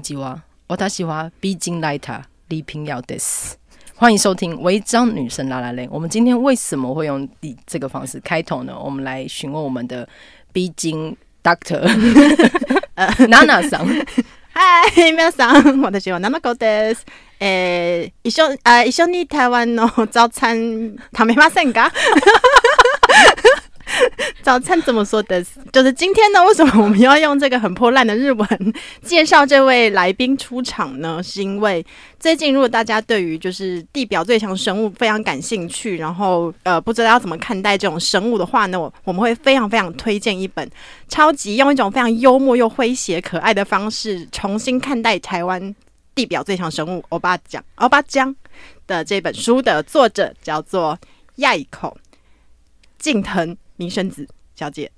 こんにちは。私は美人ライター李屏瑶です。欢迎收听《违章女生拉拉链》。我们今天为什么会用以这个方式开头呢？我们来询问我们的美人 Doctor 娜娜桑。嗨，皆さん、私はナナコです。えー、一绪啊，一绪に台湾の早餐食べませんか？ 早餐怎么说的？就是今天呢，为什么我们要用这个很破烂的日文介绍这位来宾出场呢？是因为最近，如果大家对于就是地表最强生物非常感兴趣，然后呃不知道要怎么看待这种生物的话呢，我我们会非常非常推荐一本超级用一种非常幽默又诙谐可爱的方式重新看待台湾地表最强生物欧巴讲欧巴江的这本书的作者叫做亚一口近藤明生子小姐。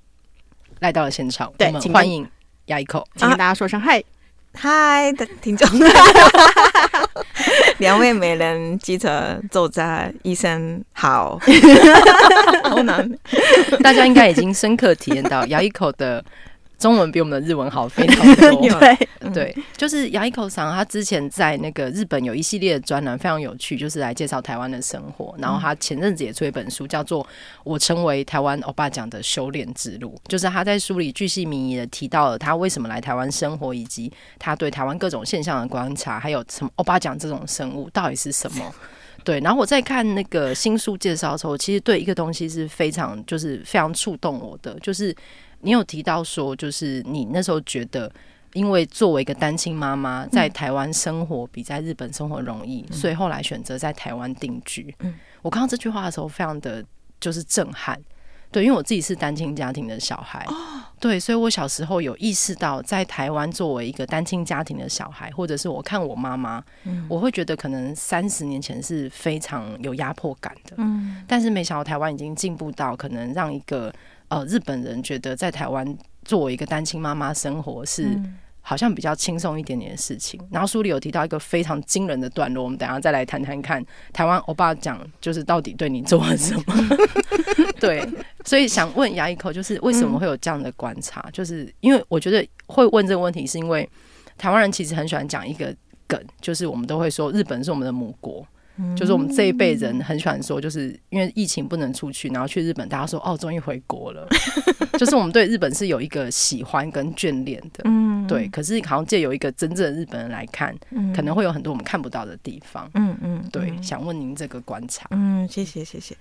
来到了现场，对，我们欢迎牙一口，请跟大家说声嗨。嗨，的听众，两位美人记者作家医生好，好难，大家应该已经深刻体验到牙一口的中文比我们的日文好非常多。对对，就是牙一口桑，他之前在那个日本有一系列的专栏，非常有趣，就是来介绍台湾的生活。然后他前阵子也出一本书，叫做《我成为台湾欧巴讲的修炼之路》，就是他在书里巨细靡遗的提到了他为什么来台湾生活，以及他对台湾各种现象的观察，还有什么欧巴讲这种生物到底是什么。对，然后我在看那个新书介绍的时候，其实对一个东西是非常就是非常触动我的，就是你有提到说，就是你那时候觉得。因为作为一个单亲妈妈，在台湾生活比在日本生活容易，嗯、所以后来选择在台湾定居。嗯、我看到这句话的时候，非常的就是震撼。对，因为我自己是单亲家庭的小孩，哦、对，所以我小时候有意识到，在台湾作为一个单亲家庭的小孩，或者是我看我妈妈，嗯、我会觉得可能三十年前是非常有压迫感的。嗯，但是没想到台湾已经进步到可能让一个呃日本人觉得在台湾作为一个单亲妈妈生活是。嗯好像比较轻松一点点的事情，然后书里有提到一个非常惊人的段落，我们等一下再来谈谈看台湾欧巴讲就是到底对你做了什么。对，所以想问牙一口，就是为什么会有这样的观察？就是因为我觉得会问这个问题，是因为台湾人其实很喜欢讲一个梗，就是我们都会说日本是我们的母国。就是我们这一辈人很喜欢说，就是因为疫情不能出去，然后去日本，大家说哦，终于回国了。就是我们对日本是有一个喜欢跟眷恋的，嗯，对。可是好像借由一个真正的日本人来看，可能会有很多我们看不到的地方，嗯嗯，对。想问您这个观察，嗯，谢谢谢谢。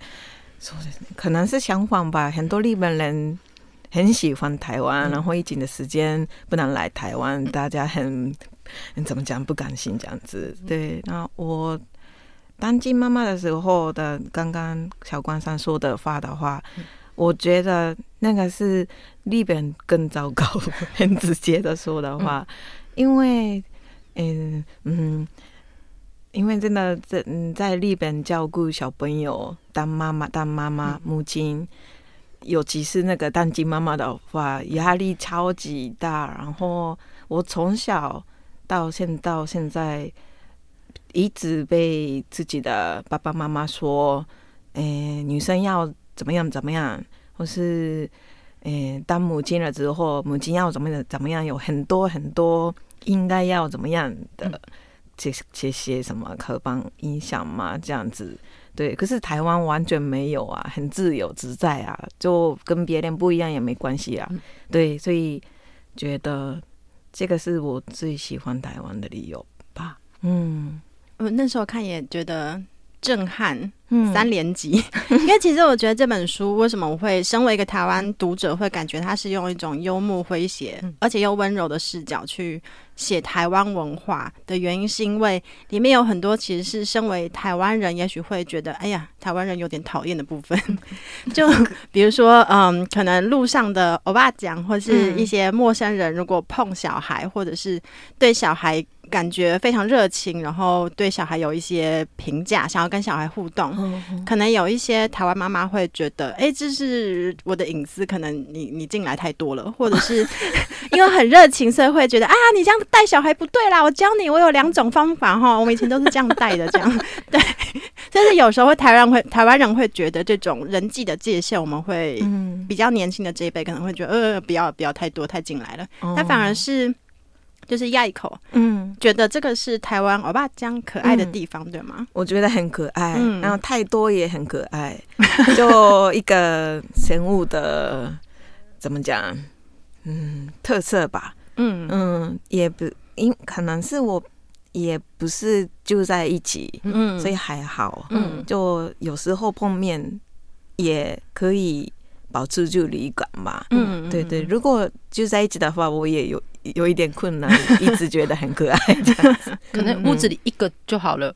可能是相反吧，很多日本人很喜欢台湾，然后疫情的时间不能来台湾，大家很怎么讲不甘心这样子。对，那我。当亲妈妈的时候的，刚刚小关山说的话的话，嗯、我觉得那个是日本更糟糕，很直接的说的话，嗯、因为，嗯嗯，因为真的在嗯在日本照顾小朋友，当妈妈当妈妈母亲，嗯、尤其是那个单亲妈妈的话，压力超级大。然后我从小到现到现在。一直被自己的爸爸妈妈说，诶、欸，女生要怎么样怎么样，或是诶、欸，当母亲了之后，母亲要怎么样怎么样，有很多很多应该要怎么样的这这些什么刻板印象嘛，这样子。对，可是台湾完全没有啊，很自由自在啊，就跟别人不一样也没关系啊。对，所以觉得这个是我最喜欢台湾的理由吧。嗯。我那时候看也觉得震撼，三连击。嗯、因为其实我觉得这本书为什么我会身为一个台湾读者会感觉它是用一种幽默诙谐，而且又温柔的视角去写台湾文化的原因，是因为里面有很多其实是身为台湾人也许会觉得，哎呀，台湾人有点讨厌的部分。就比如说，嗯，可能路上的欧巴讲，或是一些陌生人，如果碰小孩，或者是对小孩。感觉非常热情，然后对小孩有一些评价，想要跟小孩互动。可能有一些台湾妈妈会觉得，哎，这是我的隐私，可能你你进来太多了，或者是 因为很热情，所以会觉得啊，你这样带小孩不对啦，我教你，我有两种方法哈，我们以前都是这样带的，这样 对。但是有时候会台湾会台湾人会觉得这种人际的界限，我们会比较年轻的这一辈可能会觉得，呃，不要不要太多太进来了，但反而是。就是亚口，嗯，觉得这个是台湾欧巴姜可爱的地方，嗯、对吗？我觉得很可爱，嗯、然后太多也很可爱，就一个神物的怎么讲，嗯，特色吧，嗯。嗯，也不因可能是我也不是住在一起，嗯，所以还好，嗯，就有时候碰面也可以保持住离感嘛，嗯，对对，如果就在一起的话，我也有。有一点困难，一直觉得很可爱这样子。可能屋子里一个就好了，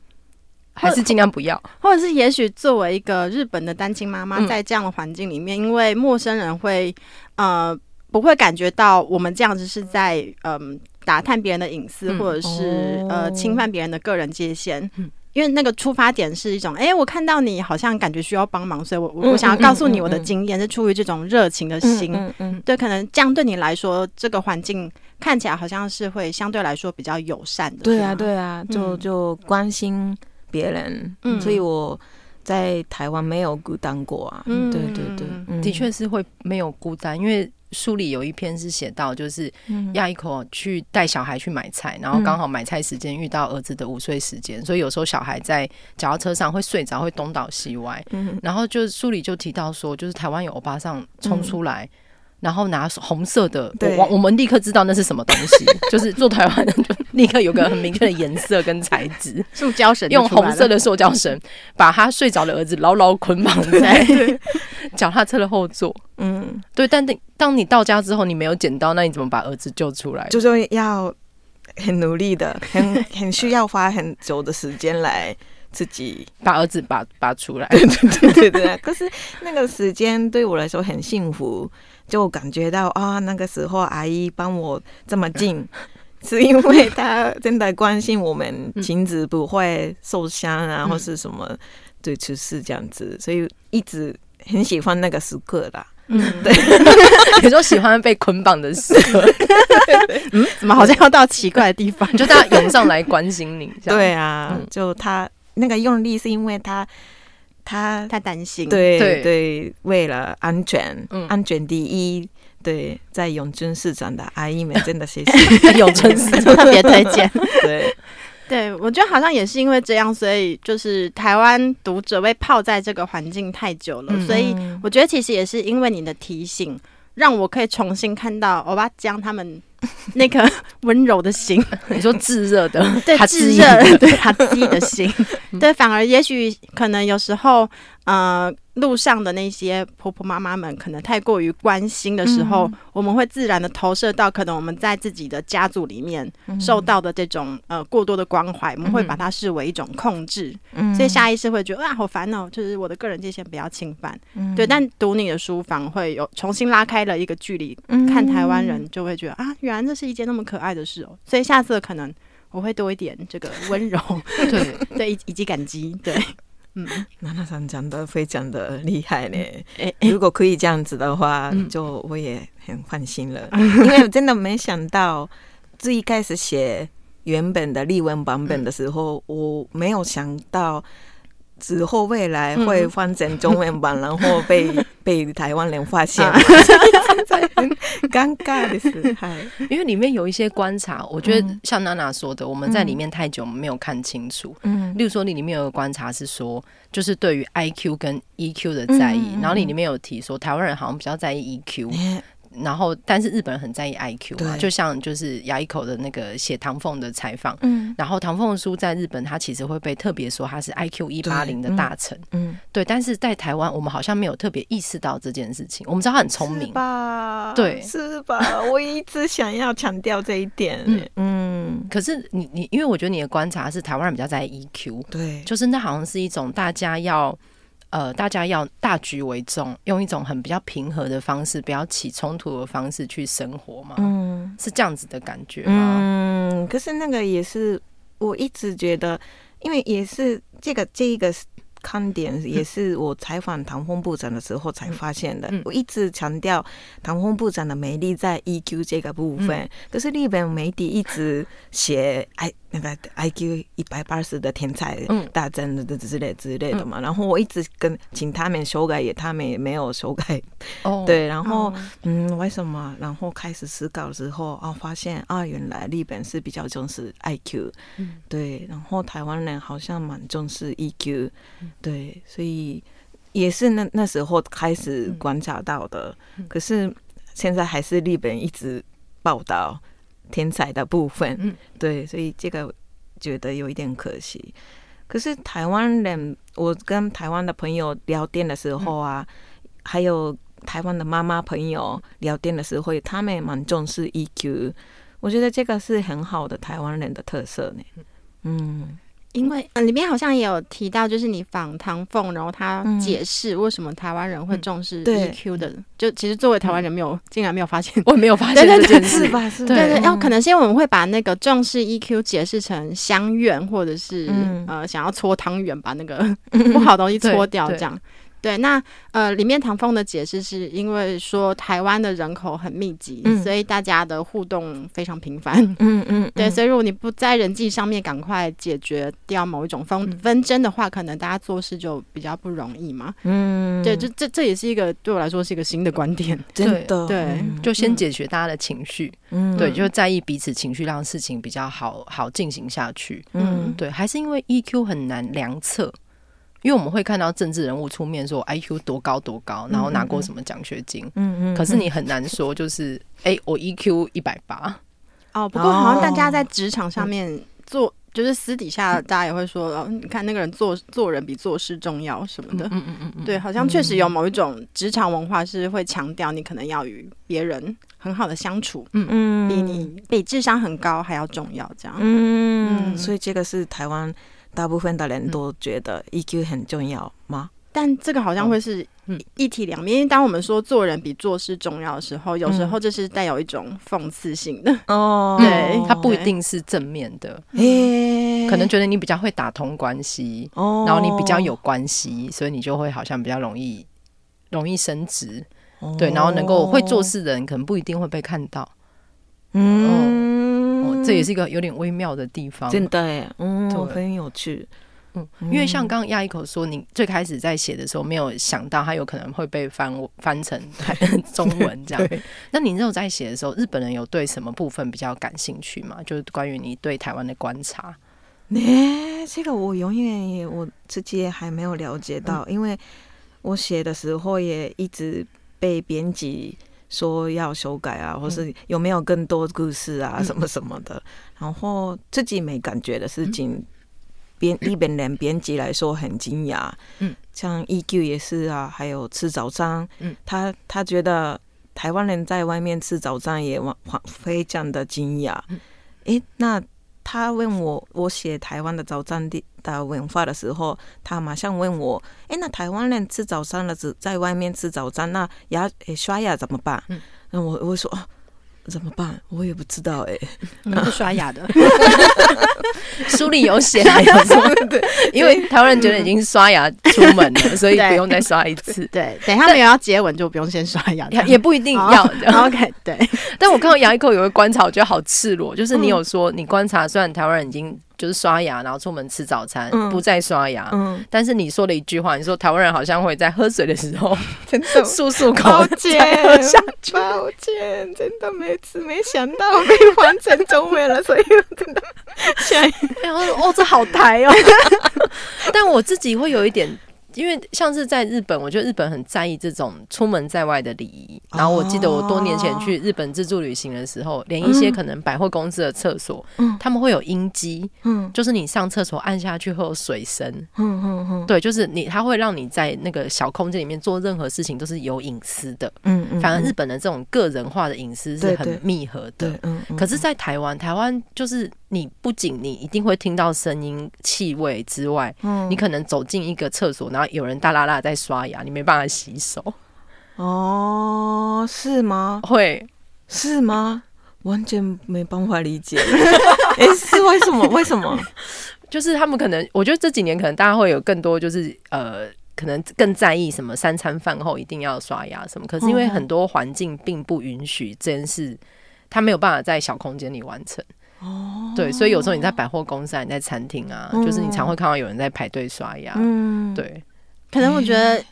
还是尽量不要，或者是也许作为一个日本的单亲妈妈，在这样的环境里面，因为陌生人会呃不会感觉到我们这样子是在嗯打探别人的隐私，或者是呃侵犯别人的个人界限。因为那个出发点是一种，哎、欸，我看到你好像感觉需要帮忙，所以我我我想要告诉你我的经验，是出于这种热情的心。嗯嗯，对，可能这样对你来说，这个环境。看起来好像是会相对来说比较友善的，对啊，对啊，就就关心别人，嗯，所以我在台湾没有孤单过啊，嗯，对对对，的确是会没有孤单，因为书里有一篇是写到，就是亚一口去带小孩去买菜，然后刚好买菜时间遇到儿子的午睡时间，所以有时候小孩在脚踏车上会睡着，会东倒西歪，然后就书里就提到说，就是台湾有欧巴桑冲出来。然后拿红色的，对我我们立刻知道那是什么东西，就是做台湾的就立刻有个很明确的颜色跟材质，塑胶绳，用红色的塑胶绳把他睡着的儿子牢牢捆绑在 脚踏车的后座。嗯，对。但当当你到家之后，你没有捡到，那你怎么把儿子救出来？就是要很努力的，很 很需要花很久的时间来。自己把儿子拔拔出来，对对对对对。可是那个时间对我来说很幸福，就感觉到啊，那个时候阿姨帮我这么近，是因为她真的关心我们亲子不会受伤啊，或是什么对出事这样子，所以一直很喜欢那个时刻啦。嗯，对，有时候喜欢被捆绑的时刻。嗯，怎么好像要到奇怪的地方？就大家涌上来关心你，对啊，就他。那个用力是因为他，他他担心，对对，对，为了安全，嗯、安全第一。对，在永春市长的阿姨们真的谢谢。永春市长。特别推荐。对，对我觉得好像也是因为这样，所以就是台湾读者被泡在这个环境太久了，嗯、所以我觉得其实也是因为你的提醒，让我可以重新看到欧巴江他们。那颗 温柔的心，你说炙热的，对，炙热，对他自己的心，对，反而也许可能有时候，呃。路上的那些婆婆妈妈们，可能太过于关心的时候，嗯、我们会自然的投射到可能我们在自己的家族里面受到的这种呃过多的关怀，我们会把它视为一种控制，嗯、所以下意识会觉得啊好烦恼，就是我的个人界限不要侵犯，嗯、对。但读你的书房会有重新拉开了一个距离，嗯、看台湾人就会觉得啊，原来这是一件那么可爱的事哦。所以下次可能我会多一点这个温柔，对。对，以及感激，对。嗯，娜娜桑讲的非常的厉害呢。哎欸、如果可以这样子的话，嗯、就我也很放心了。嗯、因为我真的没想到，最一开始写原本的例文版本的时候，嗯、我没有想到。之后未来会换成中文版，嗯、然后被 被台湾人发现，在很尴尬的时候，因为里面有一些观察，我觉得像娜娜说的，我们在里面太久没有看清楚。嗯，例如说你里面有个观察是说，就是对于 IQ 跟 EQ 的在意，嗯、然后你里面有提说台湾人好像比较在意 EQ。嗯然后，但是日本人很在意 IQ 嘛，就像就是牙一口的那个写唐凤的采访，嗯，然后唐凤的书在日本，他其实会被特别说他是 IQ 一八零的大臣，嗯，嗯对，但是在台湾，我们好像没有特别意识到这件事情。我们知道他很聪明吧？对，是吧？我一直想要强调这一点，嗯，嗯可是你你，因为我觉得你的观察是台湾人比较在意 EQ，对，就是那好像是一种大家要。呃，大家要大局为重，用一种很比较平和的方式，不要起冲突的方式去生活嘛。嗯，是这样子的感觉吗？嗯，可是那个也是我一直觉得，因为也是这个这一个看点，也是我采访唐风部长的时候才发现的。嗯，我一直强调唐风部长的美丽在 EQ 这个部分，嗯，可是日本媒体一直写哎。那个 IQ 一百八十的天才大战的之类之类的嘛，嗯、然后我一直跟请他们修改，也他们也没有修改。哦，对，然后、哦、嗯，为什么？然后开始思考之后，啊，发现啊，原来日本是比较重视 IQ，嗯，对，然后台湾人好像蛮重视 EQ，对，所以也是那那时候开始观察到的。嗯、可是现在还是日本一直报道。天才的部分，嗯，对，所以这个觉得有一点可惜。可是台湾人，我跟台湾的朋友聊天的时候啊，嗯、还有台湾的妈妈朋友聊天的时候，他们也蛮重视 EQ。我觉得这个是很好的台湾人的特色呢。嗯。因为嗯，里面好像也有提到，就是你访唐凤，然后他解释为什么台湾人会重视 EQ 的。嗯、就其实作为台湾人，没有竟然没有发现，我也没有发现这件事吧？对对，然后可能是因为我们会把那个重视 EQ 解释成相愿，或者是、嗯、呃想要搓汤圆，把那个 不好东西搓掉这样。对，那呃，里面唐凤的解释是因为说台湾的人口很密集，嗯、所以大家的互动非常频繁。嗯 嗯，对，所以如果你不在人际上面赶快解决掉某一种纷纷争的话，可能大家做事就比较不容易嘛。嗯，对，这这这也是一个对我来说是一个新的观点。真的，对，嗯、就先解决大家的情绪。嗯，对，就在意彼此情绪，让事情比较好好进行下去。嗯，对，还是因为 EQ 很难量测。因为我们会看到政治人物出面说 IQ 多高多高，然后拿过什么奖学金。嗯嗯。可是你很难说，就是哎、欸，我 EQ 一百八。哦，不过好像大家在职场上面做，就是私底下大家也会说，哦，你看那个人做做人比做事重要什么的。嗯嗯嗯。对，好像确实有某一种职场文化是会强调你可能要与别人很好的相处。嗯嗯。比你比智商很高还要重要，这样。嗯。所以这个是台湾。大部分的人都觉得 EQ 很重要吗？但这个好像会是一体两面。因为当我们说做人比做事重要的时候，有时候这是带有一种讽刺性的哦。对，它不一定是正面的。可能觉得你比较会打通关系，然后你比较有关系，所以你就会好像比较容易容易升职。对，然后能够会做事的人，可能不一定会被看到。嗯。这也是一个有点微妙的地方，真的耶，嗯，对很有趣，嗯，因为像刚刚亚一口说，你最开始在写的时候没有想到它有可能会被翻翻成 中文这样，那你那时候在写的时候，日本人有对什么部分比较感兴趣吗？就是关于你对台湾的观察，呢、欸，这个我永远也我自己也还没有了解到，嗯、因为我写的时候也一直被编辑。说要修改啊，或是有没有更多故事啊，什么什么的。嗯、然后自己没感觉的事情，编日本人编辑来说很惊讶。嗯，像 EQ 也是啊，还有吃早餐。嗯，他他觉得台湾人在外面吃早餐也非常的惊讶。嗯，诶，那。他问我，我写台湾的早餐的的文化的时候，他马上问我：“哎，那台湾人吃早餐了，只在外面吃早餐，那牙诶刷牙怎么办？”嗯，那我我会说。怎么办？我也不知道哎、欸，你们不刷牙的，书里有写，有说对，因为台湾人觉得已经刷牙出门了，所以不用再刷一次。对，等他们要接吻就不用先刷牙，也不一定要。OK，对。但我看到鸭一口有个观察，我觉得好赤裸，就是你有说你观察，虽然台湾人已经。就是刷牙，然后出门吃早餐，嗯、不再刷牙。嗯，但是你说了一句话，你说台湾人好像会在喝水的时候 真的漱漱口，再喝下去。抱歉，真的没次没想到被换成中文了，所以真的 想，然后哦，这好台哦。但我自己会有一点。因为像是在日本，我觉得日本很在意这种出门在外的礼仪。然后我记得我多年前去日本自助旅行的时候，连一些可能百货公司的厕所，他们会有音机，嗯。就是你上厕所按下去会有水声，嗯嗯嗯。对，就是你，它会让你在那个小空间里面做任何事情都是有隐私的，嗯反而日本的这种个人化的隐私是很密合的，可是，在台湾，台湾就是。你不仅你一定会听到声音、气味之外，嗯，你可能走进一个厕所，然后有人大啦啦在刷牙，你没办法洗手。哦，是吗？会是吗？完全没办法理解。哎、欸，是为什么？为什么？就是他们可能，我觉得这几年可能大家会有更多，就是呃，可能更在意什么三餐饭后一定要刷牙什么。可是因为很多环境并不允许这件事，他没有办法在小空间里完成。哦，对，所以有时候你在百货公司、啊，你在餐厅啊，嗯、就是你常会看到有人在排队刷牙。嗯，对，可能我觉得，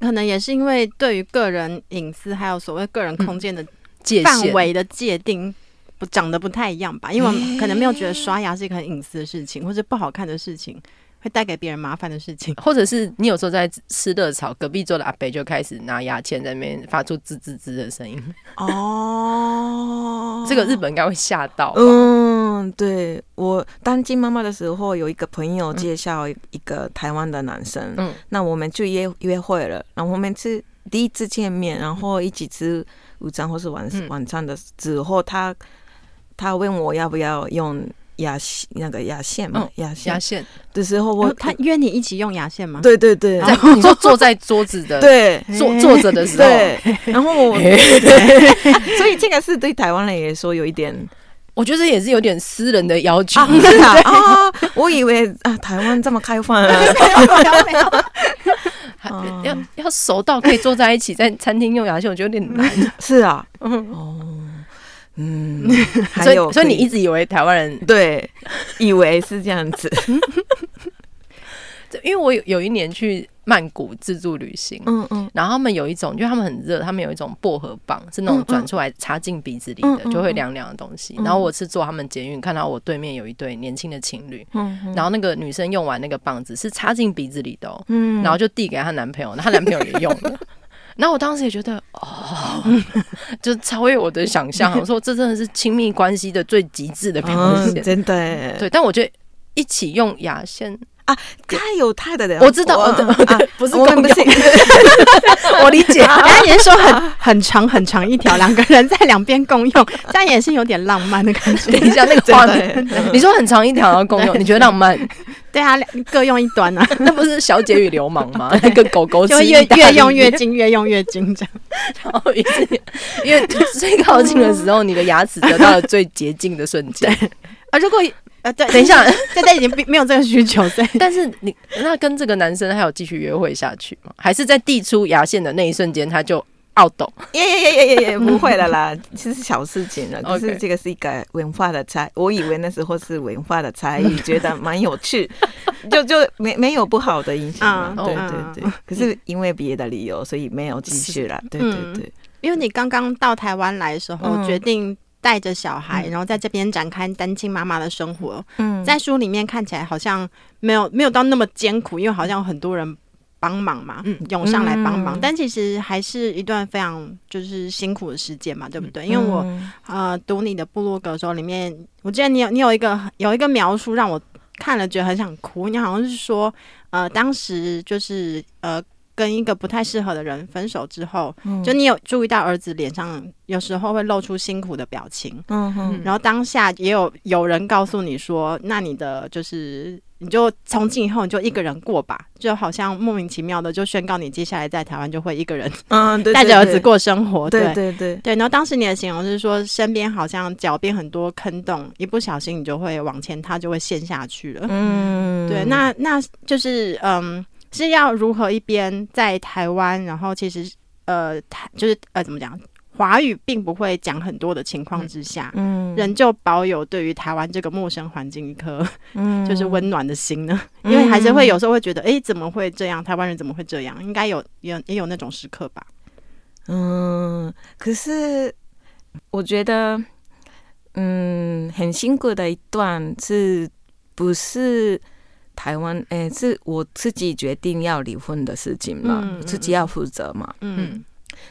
可能也是因为对于个人隐私还有所谓个人空间的界范围的界定不长得不太一样吧，因为我们可能没有觉得刷牙是一个很隐私的事情，或者不好看的事情。会带给别人麻烦的事情，或者是你有时候在吃热炒，隔壁桌的阿伯就开始拿牙签在那边发出吱吱吱的声音。哦，这个日本应该会吓到。嗯，对，我当金妈妈的时候，有一个朋友介绍一个台湾的男生，嗯，那我们就约约会了，然后我们是第一次见面，然后一起吃午餐或是晚晚餐的时候，他他问我要不要用。牙线那个牙线嘛，牙线牙线的时候，我他约你一起用牙线吗？对对对，在你说坐在桌子的 对坐坐着的时候，对然后我 所以这个是对台湾人也说有一点，我觉得也是有点私人的要求。啊。我以为啊，台湾这么开放啊，要要熟到可以坐在一起在餐厅用牙线，我觉得有点难。是啊，哦。嗯，所以所以你一直以为台湾人对，以为是这样子，因为我有有一年去曼谷自助旅行，嗯嗯，然后他们有一种，因为他们很热，他们有一种薄荷棒，是那种转出来插进鼻子里的，就会凉凉的东西。然后我是坐他们捷运，看到我对面有一对年轻的情侣，嗯，然后那个女生用完那个棒子是插进鼻子里的，嗯，然后就递给她男朋友，她男朋友也用了。然后我当时也觉得，哦，就超越我的想象。我说这真的是亲密关系的最极致的表现，嗯、真的。对，但我觉得一起用牙线啊，他有他的，我知道，我 不是，我们不是，我理解。刚刚也说很很长很长一条，两个人在两边共用，这样也是有点浪漫的感觉。等一下那个画面，你说很长一条要共用，你觉得浪漫？对啊，各用一端啊，那不是小姐与流氓吗？那个狗狗就越越用越精，越用越精这样。然后于是，因为最靠近的时候，你的牙齿得到了最洁净的瞬间。啊，如果呃，对，等一下，现在已经没有这个需求，对。但是你那跟这个男生还有继续约会下去吗？还是在递出牙线的那一瞬间他就？奥懂，也也也也也也不会了啦，其实小事情了。可是这个是一个文化的差，我以为那时候是文化的差异，觉得蛮有趣，就就没没有不好的影响嘛。对对对，可是因为别的理由，所以没有继续了。对对对，因为你刚刚到台湾来的时候，决定带着小孩，然后在这边展开单亲妈妈的生活。嗯，在书里面看起来好像没有没有到那么艰苦，因为好像有很多人。帮忙嘛，涌上来帮忙，嗯、但其实还是一段非常就是辛苦的时间嘛，对不对？因为我呃读你的部落格的时候，里面我记得你有你有一个有一个描述让我看了觉得很想哭，你好像是说呃当时就是呃跟一个不太适合的人分手之后，嗯、就你有注意到儿子脸上有时候会露出辛苦的表情，嗯哼，然后当下也有有人告诉你说，那你的就是。你就从今以后你就一个人过吧，就好像莫名其妙的就宣告你接下来在台湾就会一个人，嗯，带着儿子过生活，对对对对。然后当时你的形容是说，身边好像脚边很多坑洞，一不小心你就会往前踏，就会陷下去了。嗯，对，那那就是嗯，是要如何一边在台湾，然后其实呃，台就是呃，怎么讲？华语并不会讲很多的情况之下，嗯，仍旧保有对于台湾这个陌生环境一颗，嗯，就是温暖的心呢。嗯、因为还是会有时候会觉得，哎、欸，怎么会这样？台湾人怎么会这样？应该有有也有那种时刻吧。嗯，可是我觉得，嗯，很辛苦的一段是不是台湾？哎、欸，是我自己决定要离婚的事情嘛，嗯、自己要负责嘛，嗯。嗯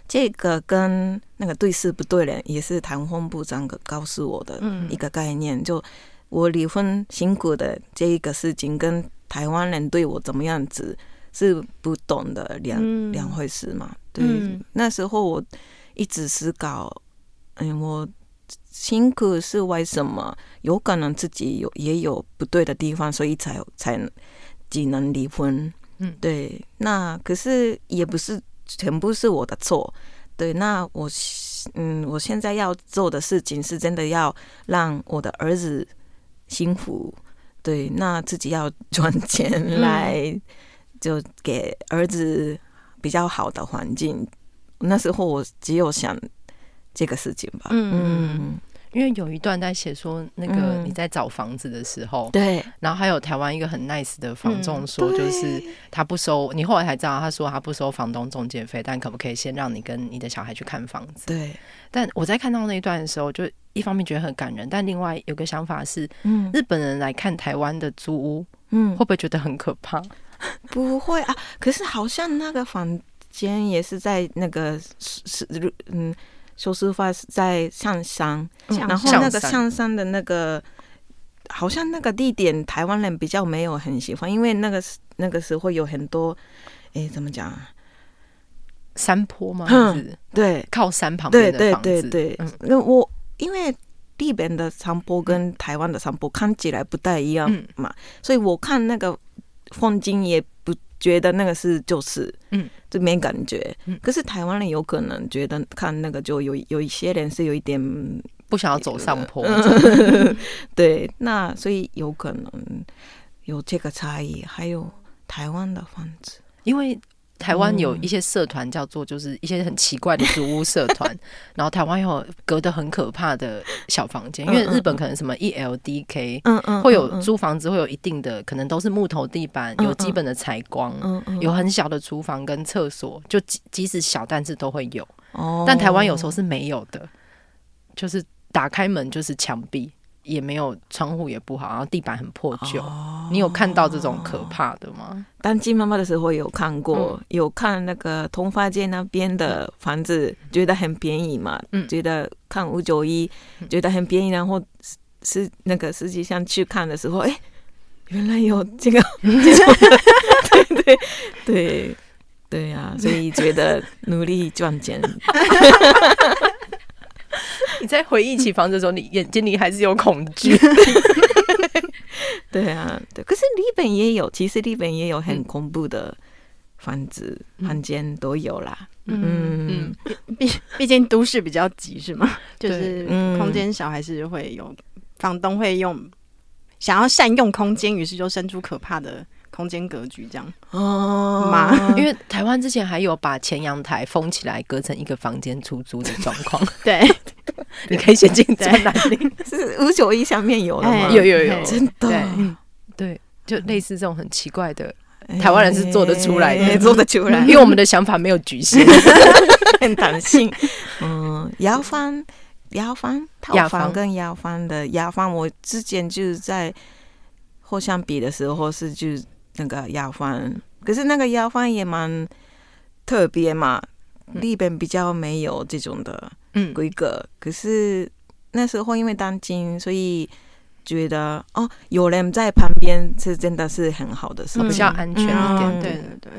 这个跟那个对事不对人，也是唐凤部长告诉我的一个概念。就我离婚辛苦的这一个事情，跟台湾人对我怎么样子是不懂的两两回事嘛。对，那时候我一直思考，嗯，我辛苦是为什么？有可能自己有也有不对的地方，所以才才只能离婚。嗯，对。那可是也不是。全部是我的错，对，那我嗯，我现在要做的事情是真的要让我的儿子幸福，对，那自己要赚钱来 就给儿子比较好的环境。那时候我只有想这个事情吧，嗯。嗯因为有一段在写说，那个你在找房子的时候，对、嗯，然后还有台湾一个很 nice 的房仲说，就是他不收，你后来才知道，他说他不收房东中介费，但可不可以先让你跟你的小孩去看房子？对。但我在看到那一段的时候，就一方面觉得很感人，但另外有个想法是，嗯，日本人来看台湾的租屋，嗯，会不会觉得很可怕？不会啊，可是好像那个房间也是在那个是是嗯。说实话，是在象山，然后那个象山的那个，好像那个地点台湾人比较没有很喜欢，因为那个那个时候有很多，哎，怎么讲？山坡吗？嗯，对，靠山旁边的房子。对对对对，那我因为日本的山坡跟台湾的山坡看起来不太一样嘛，所以我看那个风景也不。觉得那个是就是，嗯，就没感觉。嗯、可是台湾人有可能觉得看那个就有有一些人是有一点不想要走上坡，对，那所以有可能有这个差异。还有台湾的房子，因为。台湾有一些社团叫做，就是一些很奇怪的租屋社团，嗯、然后台湾有隔得很可怕的小房间，嗯、因为日本可能什么 ELDK，嗯嗯，会有租房子会有一定的，可能都是木头地板，有基本的采光，有很小的厨房跟厕所，就即即使小，但是都会有。哦，但台湾有时候是没有的，就是打开门就是墙壁。也没有窗户也不好，然后地板很破旧。哦、你有看到这种可怕的吗？当金妈妈的时候有看过，嗯、有看那个同发街那边的房子，觉得很便宜嘛。嗯，觉得看五九一觉得很便宜，然后是那个实际上去看的时候，哎、欸，原来有这个，对对对对呀，所以觉得努力赚钱。你在回忆起房子的时候，你眼睛里还是有恐惧。对啊，对。可是日本也有，其实日本也有很恐怖的房子、房间都有啦。嗯嗯，毕毕竟都市比较挤，是吗？就是空间小，还是会有房东会用想要善用空间，于是就生出可怕的。空间格局这样哦，妈，因为台湾之前还有把前阳台封起来，隔成一个房间出租的状况。对，你可以选进专栏里，是五九一下面有了吗？有有有，真的，对，就类似这种很奇怪的，台湾人是做得出来的，做得出来，因为我们的想法没有局限，很弹性。嗯，雅房，雅房，套房跟雅房的雅房，我之前就是在互相比的时候是就。那个雅房，可是那个雅房也蛮特别嘛，日本比较没有这种的规格。嗯、可是那时候因为单亲，所以觉得哦，有人在旁边是真的是很好的事，比较安全一点。嗯、对对对。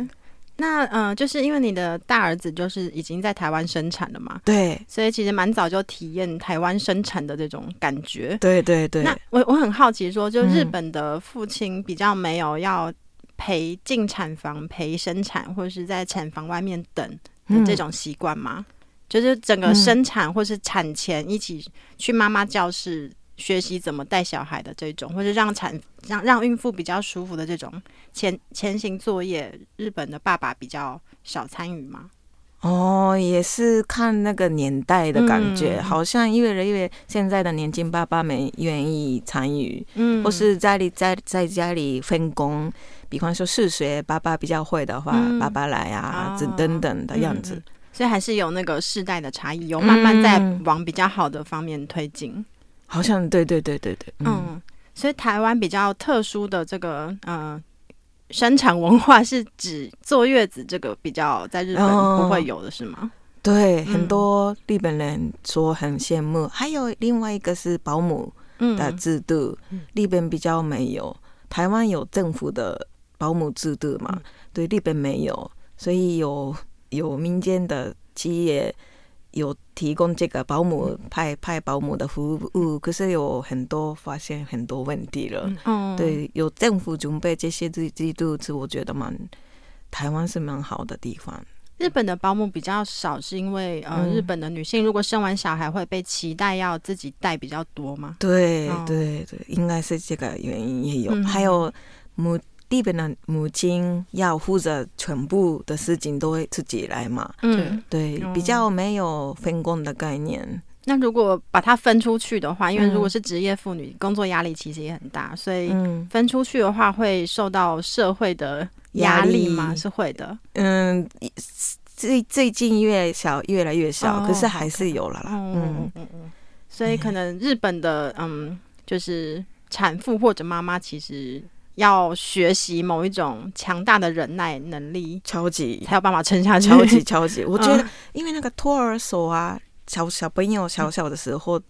那嗯、呃，就是因为你的大儿子就是已经在台湾生产了嘛，对，所以其实蛮早就体验台湾生产的这种感觉。对对对。那我我很好奇说，就日本的父亲比较没有要。陪进产房陪生产，或者是在产房外面等的这种习惯吗？嗯、就是整个生产或是产前一起去妈妈教室学习怎么带小孩的这种，或者让产让让孕妇比较舒服的这种前前行作业，日本的爸爸比较少参与吗？哦，也是看那个年代的感觉，嗯、好像越来越现在的年轻爸爸们愿意参与，嗯，或是在里在在家里分工。比方说，数学爸爸比较会的话，嗯、爸爸来啊，这、哦、等等的样子、嗯，所以还是有那个世代的差异，有慢慢在往比较好的方面推进、嗯。好像对对对对对，嗯，嗯，所以台湾比较特殊的这个嗯、呃、生产文化是指坐月子，这个比较在日本不会有的是吗？哦、对，嗯、很多日本人说很羡慕。还有另外一个是保姆的制度，嗯、日本比较没有，台湾有政府的。保姆制度嘛，对，日本没有，所以有有民间的企业有提供这个保姆派派保姆的服务，可是有很多发现很多问题了。嗯，对，有政府准备这些制制度，是我觉得蛮台湾是蛮好的地方。日本的保姆比较少，是因为呃，日本的女性如果生完小孩会被期待要自己带比较多吗？对对对，应该是这个原因也有，还有母。日本的母亲要负责全部的事情都会自己来嘛？嗯，对，比较没有分工的概念，那如果把它分出去的话，因为如果是职业妇女，工作压力其实也很大，所以分出去的话会受到社会的压力吗？是会的。嗯，最最近越小越来越小，可是还是有了啦。嗯嗯嗯。所以可能日本的嗯，就是产妇或者妈妈，其实要学习某一种强大的忍耐能力，超级才有办法撑下去。超级超级，我觉得因为那个托儿所啊。小小朋友小小的时候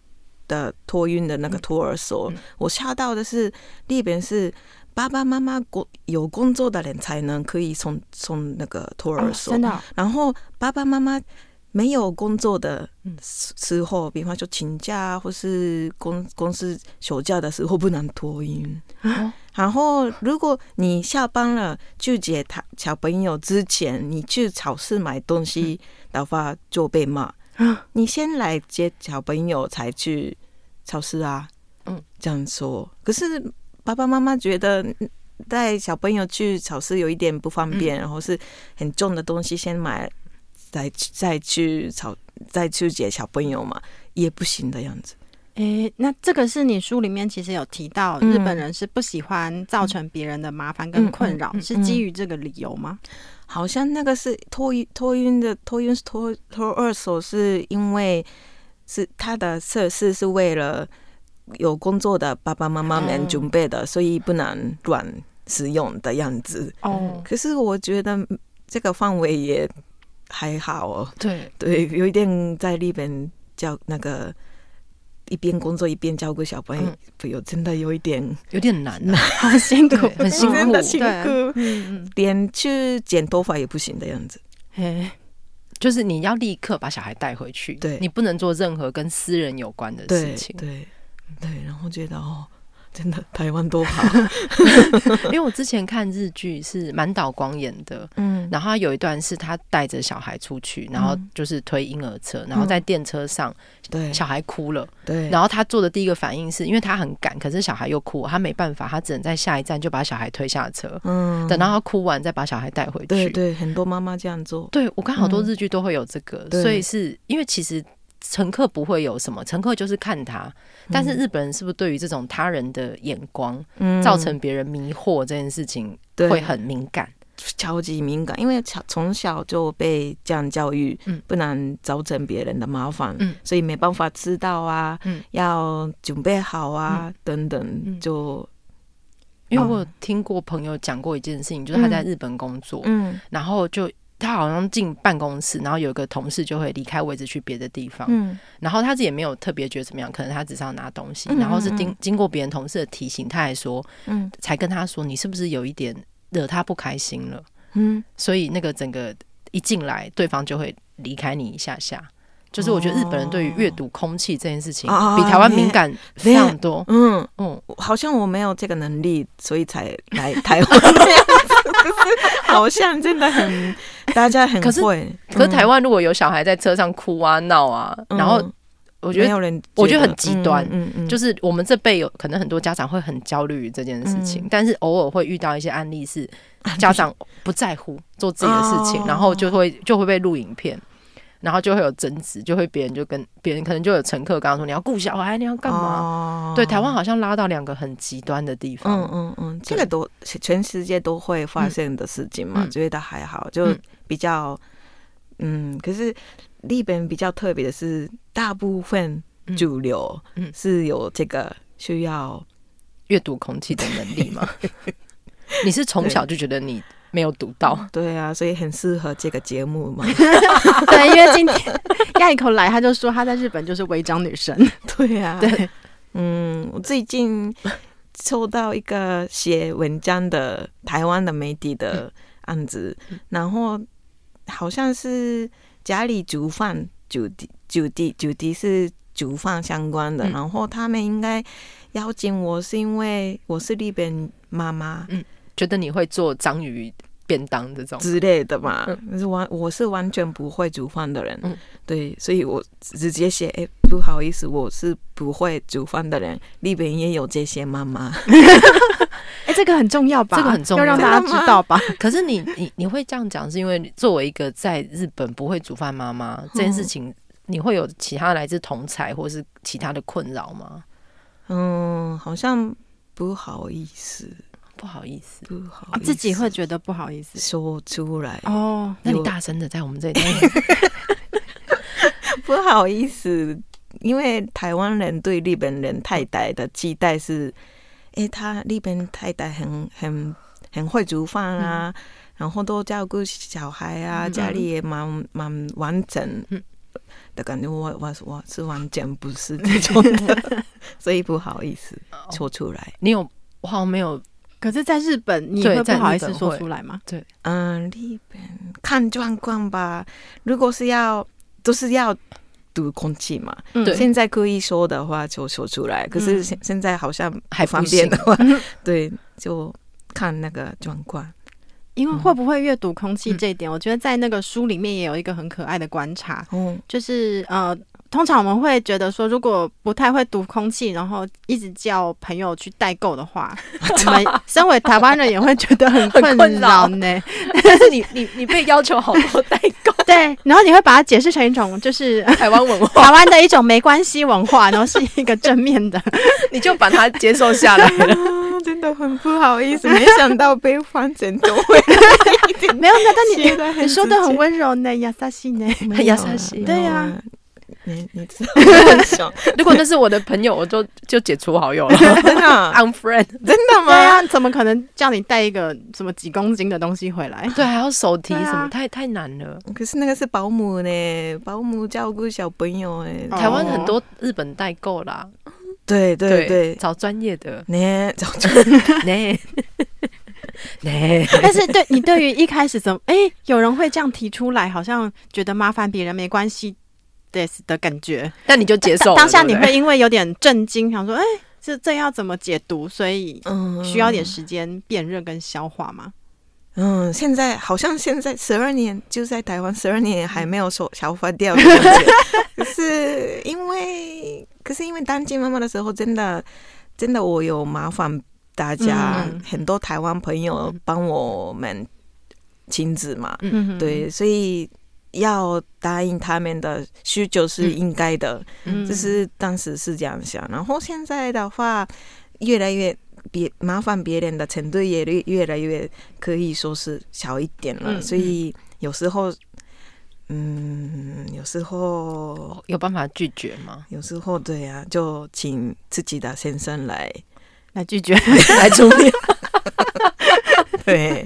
的托运的那个托儿所，嗯、我吓到的是，那边是爸爸妈妈工有工作的人才能可以送送那个托儿所，哦，真的。然后爸爸妈妈没有工作的时候，比方说请假或是公公司休假的时候不能托运。哦、然后如果你下班了去接他小朋友之前，你去超市买东西的话就被骂。你先来接小朋友才去超市啊？嗯，这样说。可是爸爸妈妈觉得带小朋友去超市有一点不方便，嗯、然后是很重的东西先买，再再去超再去接小朋友嘛，也不行的样子。那这个是你书里面其实有提到，日本人是不喜欢造成别人的麻烦跟困扰，嗯、是基于这个理由吗？好像那个是托运托运的托运托托二手，是因为是他的设施是为了有工作的爸爸妈妈们准备的，所以不能乱使用的样子。哦，可是我觉得这个范围也还好哦。对对，有一点在日本叫那个。一边工作一边照顾小朋友，真的有一点有点难，好辛苦，很辛苦，辛苦。连去剪头发也不行的样子，哎，就是你要立刻把小孩带回去，对，你不能做任何跟私人有关的事情，对对，然后觉得哦。真的，台湾多好，因为我之前看日剧是满岛光演的，嗯，然后有一段是他带着小孩出去，然后就是推婴儿车，然后在电车上，对，小孩哭了，对，然后他做的第一个反应是因为他很赶，可是小孩又哭，他没办法，他只能在下一站就把小孩推下车，嗯，等到他哭完再把小孩带回去，对对，很多妈妈这样做，对，我看好多日剧都会有这个，所以是因为其实。乘客不会有什么，乘客就是看他。但是日本人是不是对于这种他人的眼光，嗯、造成别人迷惑这件事情，会很敏感，超级敏感？因为从从小就被这样教育，嗯、不能造成别人的麻烦，嗯、所以没办法知道啊，嗯、要准备好啊，嗯、等等。就因为我有听过朋友讲过一件事情，就是他在日本工作，嗯、然后就。他好像进办公室，然后有一个同事就会离开位置去别的地方。嗯，然后他自己也没有特别觉得怎么样，可能他只是要拿东西。嗯、然后是经经过别人同事的提醒，他还说，嗯，才跟他说，你是不是有一点惹他不开心了？嗯，所以那个整个一进来，对方就会离开你一下下。就是我觉得日本人对于阅读空气这件事情，比台湾敏感非常多。嗯嗯，好像我没有这个能力，所以才来台湾这样子。好像真的很，大家很会。可是，可是台湾如果有小孩在车上哭啊闹啊，然后我觉得，我觉得很极端。嗯嗯，就是我们这辈有可能很多家长会很焦虑于这件事情，但是偶尔会遇到一些案例是家长不在乎做自己的事情，然后就会就会被录影片。然后就会有争执，就会别人就跟别人可能就有乘客刚刚说，你要顾小孩，你要干嘛？对，台湾好像拉到两个很极端的地方。嗯嗯嗯，这个都全世界都会发生的事情嘛，觉得还好，就比较嗯。可是日本比较特别的是，大部分主流是有这个需要阅读空气的能力嘛？你是从小就觉得你？没有读到，对啊，所以很适合这个节目嘛。对，因为今天 亚一口来，他就说他在日本就是违章女神。对啊，对，嗯，我最近抽到一个写文章的台湾的媒体的案子，嗯、然后好像是家里煮饭，煮的煮的煮的是煮饭相关的，嗯、然后他们应该邀请我是因为我是日本妈妈，嗯，觉得你会做章鱼。便当这种之类的嘛，嗯、是完我是完全不会煮饭的人，嗯、对，所以我直接写，哎、欸，不好意思，我是不会煮饭的人。里边也有这些妈妈，哎、欸，这个很重要吧？这个很重要，要让大家知道吧？可是你你你会这样讲，是因为作为一个在日本不会煮饭妈妈，这件事情你会有其他来自同才或是其他的困扰吗？嗯，好像不好意思，不好意思，不好意思，自己会觉得不好意思说出来哦。那你大声的在我们这里，不好意思，因为台湾人对日本人太太的期待是，哎、欸，他日本太太很很很会煮饭啊、嗯，然后都照顾小孩啊，嗯、家里也蛮蛮完整。嗯的感觉，我我我是完全不是这种的，所以不好意思说出来。你有，我好像没有。可是，在日本，你会不好意思说出来吗？对，嗯，日本看状况吧。如果是要都是要读空气嘛，对，现在可以说的话就说出来。可是现现在好像还方便。的话，对，就看那个状况。因为会不会阅读空气这一点，嗯，我觉得在那个书里面也有一个很可爱的观察，嗯，就是呃，通常我们会觉得说，如果不太会读空气，然后一直叫朋友去代购的话，我们身为台湾人也会觉得很困扰呢。但是 你你你被要求好多代购，对，然后你会把它解释成一种就是台湾文化，台湾的一种没关系文化，然后是一个正面的，你就把它接受下来了。真的很不好意思，没想到被翻成都会没有的，但你你说的很温柔呢，亚萨西呢，很亚萨西，对呀、啊，你你知道，如果那是我的朋友，我就就解除好友了，真的，unfriend，真的吗？对啊，怎么可能叫你带一个什么几公斤的东西回来？对，还要手提什么，啊、太太难了。可是那个是保姆呢，保姆照顾小朋友哎，台湾很多日本代购啦。对对对，对，找专业的，呢，找专业，呢，但是对你对于一开始怎么，哎，有人会这样提出来，好像觉得麻烦别人没关系的的感觉，但你就接受。当下你会因为有点震惊，想说，哎，这这要怎么解读？所以需要点时间辨认跟消化吗？嗯，现在好像现在十二年就在台湾，十二年还没有说消化掉 是因为。可是因为当亲妈妈的时候，真的，真的我有麻烦大家，嗯、很多台湾朋友帮我们亲子嘛，嗯，对，所以要答应他们的需求是应该的，嗯，就是当时是这样想。然后现在的话，越来越别麻烦别人的程度也越越来越可以说是小一点了，嗯，所以有时候。嗯，有时候有办法拒绝吗？有时候对呀、啊，就请自己的先生来来拒绝，来出面。对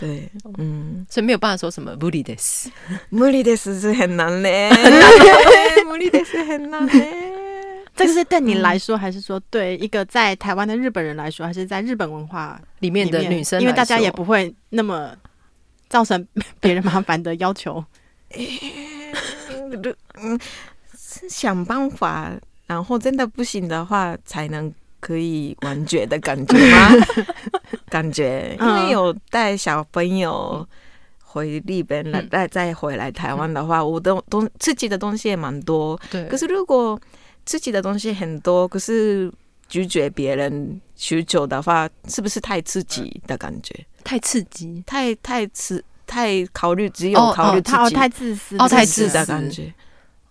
对，嗯，所以没有办法说什么无理です，无理です是很难嘞，无理です很难嘞。这个是对你来说，还是说对一个在台湾的日本人来说，还是在日本文化里面的女生？因为大家也不会那么造成别人麻烦的要求。嗯，是想办法，然后真的不行的话，才能 可以完结的感觉吗？感觉，因为有带小朋友回日本来，再再回来台湾的话，我的东自己的东西也蛮多。对，可是如果自己的东西很多，可是拒绝别人需求的话，是不是太刺激的感觉？太刺激，太太刺。太考虑，只有考虑他，太自私，哦，太自私的感觉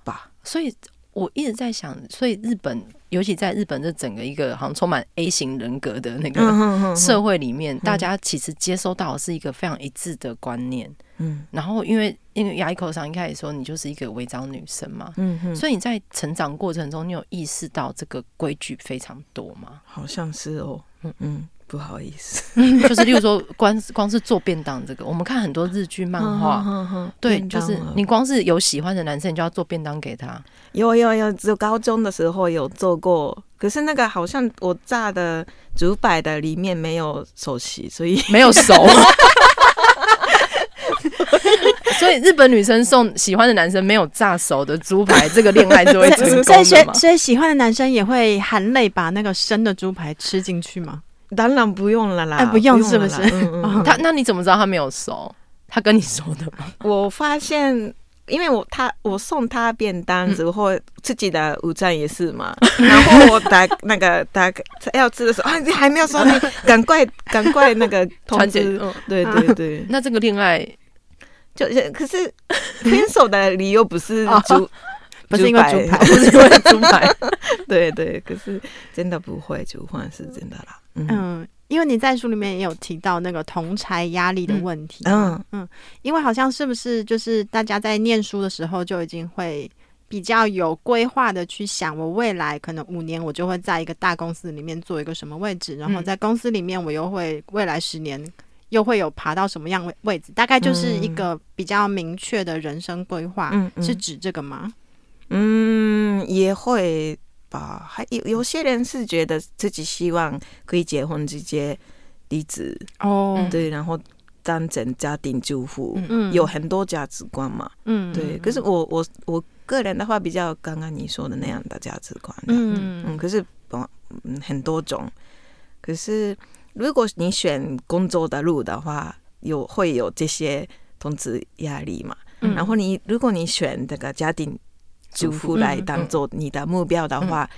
吧。所以我一直在想，所以日本，尤其在日本这整个一个好像充满 A 型人格的那个社会里面，大家其实接收到的是一个非常一致的观念。嗯，然后因为因为牙医口上一开始说你就是一个违章女生嘛，嗯，所以你在成长过程中，你有意识到这个规矩非常多吗？好像是哦，嗯嗯。不好意思，就是例如说，光光是做便当这个，我们看很多日剧漫画，对，就是你光是有喜欢的男生，你就要做便当给他。有有有，只有高中的时候有做过，可是那个好像我炸的竹排的里面没有手洗，所以 没有熟。所以日本女生送喜欢的男生没有炸熟的猪排，这个恋爱就会成功所以所以喜欢的男生也会含泪把那个生的猪排吃进去吗？当然不用了啦，哎、不用是不是？嗯嗯他那你怎么知道他没有收？他跟你说的吗？我发现，因为我他我送他便当之后，自己的午餐也是嘛。然后我打那个打要吃的时候啊，你还没有说，你 赶快赶快那个通知。对对对，那这个恋爱就是可是分手的理由不是猪。不是因为猪排，不是因为猪排，对对，可是真的不会煮饭是真的啦。嗯，嗯，因为你在书里面也有提到那个同才压力的问题。嗯嗯，因为好像是不是就是大家在念书的时候就已经会比较有规划的去想，我未来可能五年我就会在一个大公司里面做一个什么位置，然后在公司里面我又会未来十年又会有爬到什么样位位置，大概就是一个比较明确的人生规划。嗯，是指这个吗？嗯，也会吧。还有有些人是觉得自己希望可以结婚直接离职。哦，对，然后当成家庭主妇，嗯，有很多价值观嘛，嗯，对。可是我我我个人的话，比较刚刚你说的那样的价值观，嗯。嗯。可是嗯很多种，可是如果你选工作的路的话，有会有这些同志压力嘛，嗯，然后你如果你选这个家庭。主妇来当做你的目标的话，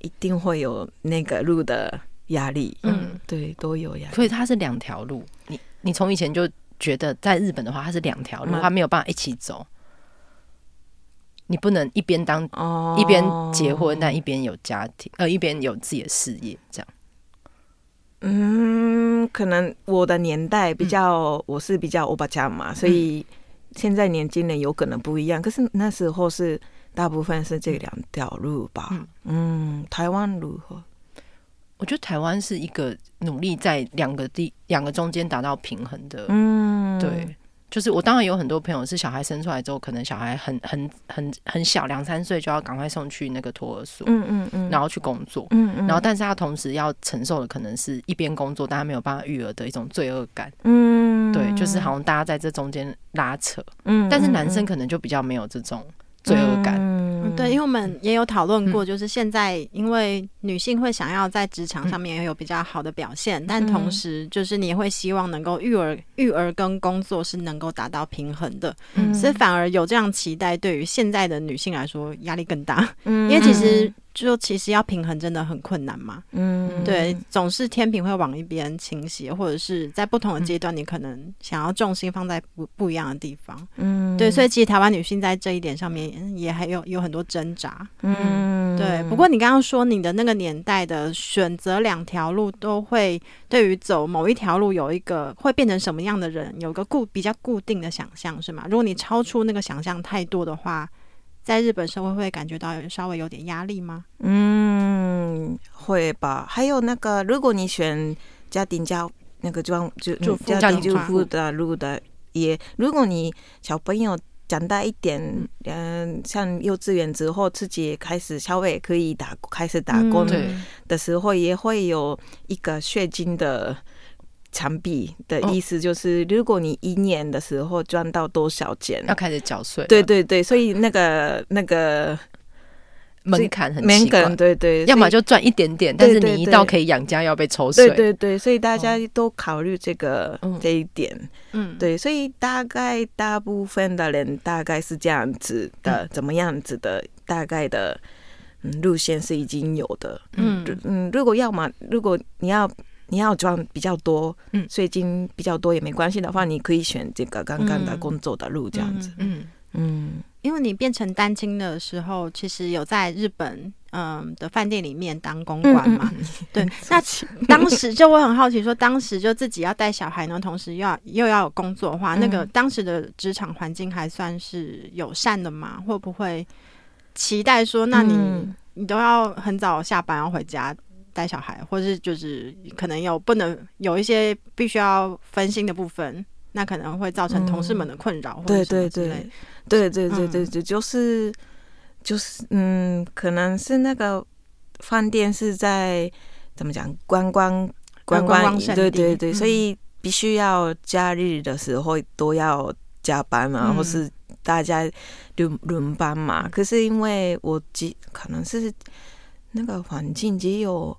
一定会有那个路的压力。嗯，对，都有压力。所以它是两条路。你你从以前就觉得在日本的话，它是两条路，它没有办法一起走。你不能一边当哦，一边结婚，但一边有家庭，呃，一边有自己的事业，这样。嗯，可能我的年代比较，嗯、我是比较欧巴家嘛，所以现在年轻人有可能不一样。可是那时候是。大部分是这两条路吧。嗯，嗯，台湾如何？我觉得台湾是一个努力在两个地两个中间达到平衡的。嗯，对，就是我当然有很多朋友是小孩生出来之后，可能小孩很很很很小，两三岁就要赶快送去那个托儿所。嗯嗯嗯，然后去工作。嗯嗯，然后但是他同时要承受的可能是一边工作，但他没有办法育儿的一种罪恶感。嗯，对，就是好像大家在这中间拉扯。嗯，但是男生可能就比较没有这种。罪恶感，嗯，对，因为我们也有讨论过，就是现在因为女性会想要在职场上面也有比较好的表现，但同时就是你也会希望能够育儿，育儿跟工作是能够达到平衡的，所以反而有这样期待，对于现在的女性来说压力更大，因为其实。就其实要平衡真的很困难嘛，嗯，对，总是天平会往一边倾斜，或者是在不同的阶段，你可能想要重心放在不不一样的地方，嗯，对，所以其实台湾女性在这一点上面也还有有很多挣扎，嗯，对。不过你刚刚说你的那个年代的选择两条路，都会对于走某一条路有一个会变成什么样的人，有个固比较固定的想象是吗？如果你超出那个想象太多的话。在日本社会会感觉到稍微有点压力吗？嗯，会吧。还有那个，如果你选家庭家那个装就家庭主妇的路的，也如果你小朋友长大一点，嗯，像幼稚园之后自己开始稍微可以打开始打工的时候，也会有一个血金的。墙壁的意思就是，如果你一年的时候赚到多少钱，要开始缴税。对对对，所以那个那个门槛很奇怪。对对，要么就赚一点点，但是你一到可以养家要被抽税。对对对，所以大家都考虑这个这一点。嗯，对，所以大概大部分的人大概是这样子的，怎么样子的，大概的嗯路线是已经有的。嗯嗯，如果要么如果你要。你要赚比较多，嗯，税金比较多也没关系的话，你可以选这个刚刚的工作的路这样子，嗯嗯，因为你变成单亲的时候，其实有在日本嗯的饭店里面当公关嘛，对，那当时就我很好奇，说当时就自己要带小孩呢，同时又要又要有工作的话，嗯、那个当时的职场环境还算是友善的吗？会不会期待说，那你、嗯、你都要很早下班要回家？带小孩，或是就是可能有不能有一些必须要分心的部分，那可能会造成同事们的困扰。对对对，对对对对对，就是就是嗯，可能是那个饭店是在怎么讲观光观光，对对对，所以必须要假日的时候都要加班嘛，或是大家轮轮班嘛。可是因为我只可能是那个环境只有。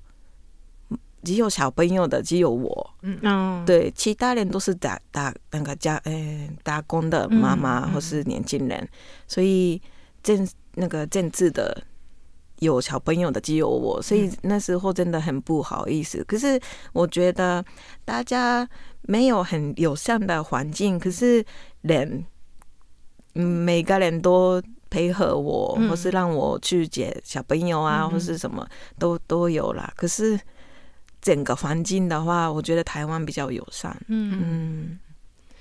只有小朋友的，只有我。嗯，对，其他人都是打打那个家，呃、欸，打工的妈妈或是年轻人，嗯嗯、所以政那个政治的有小朋友的只有我，所以那时候真的很不好意思。可是我觉得大家没有很友善的环境，可是人，嗯，每个人都配合我，嗯、或是让我去接小朋友啊，嗯、或是什么都都有啦。可是整个环境的话，我觉得台湾比较友善。嗯嗯，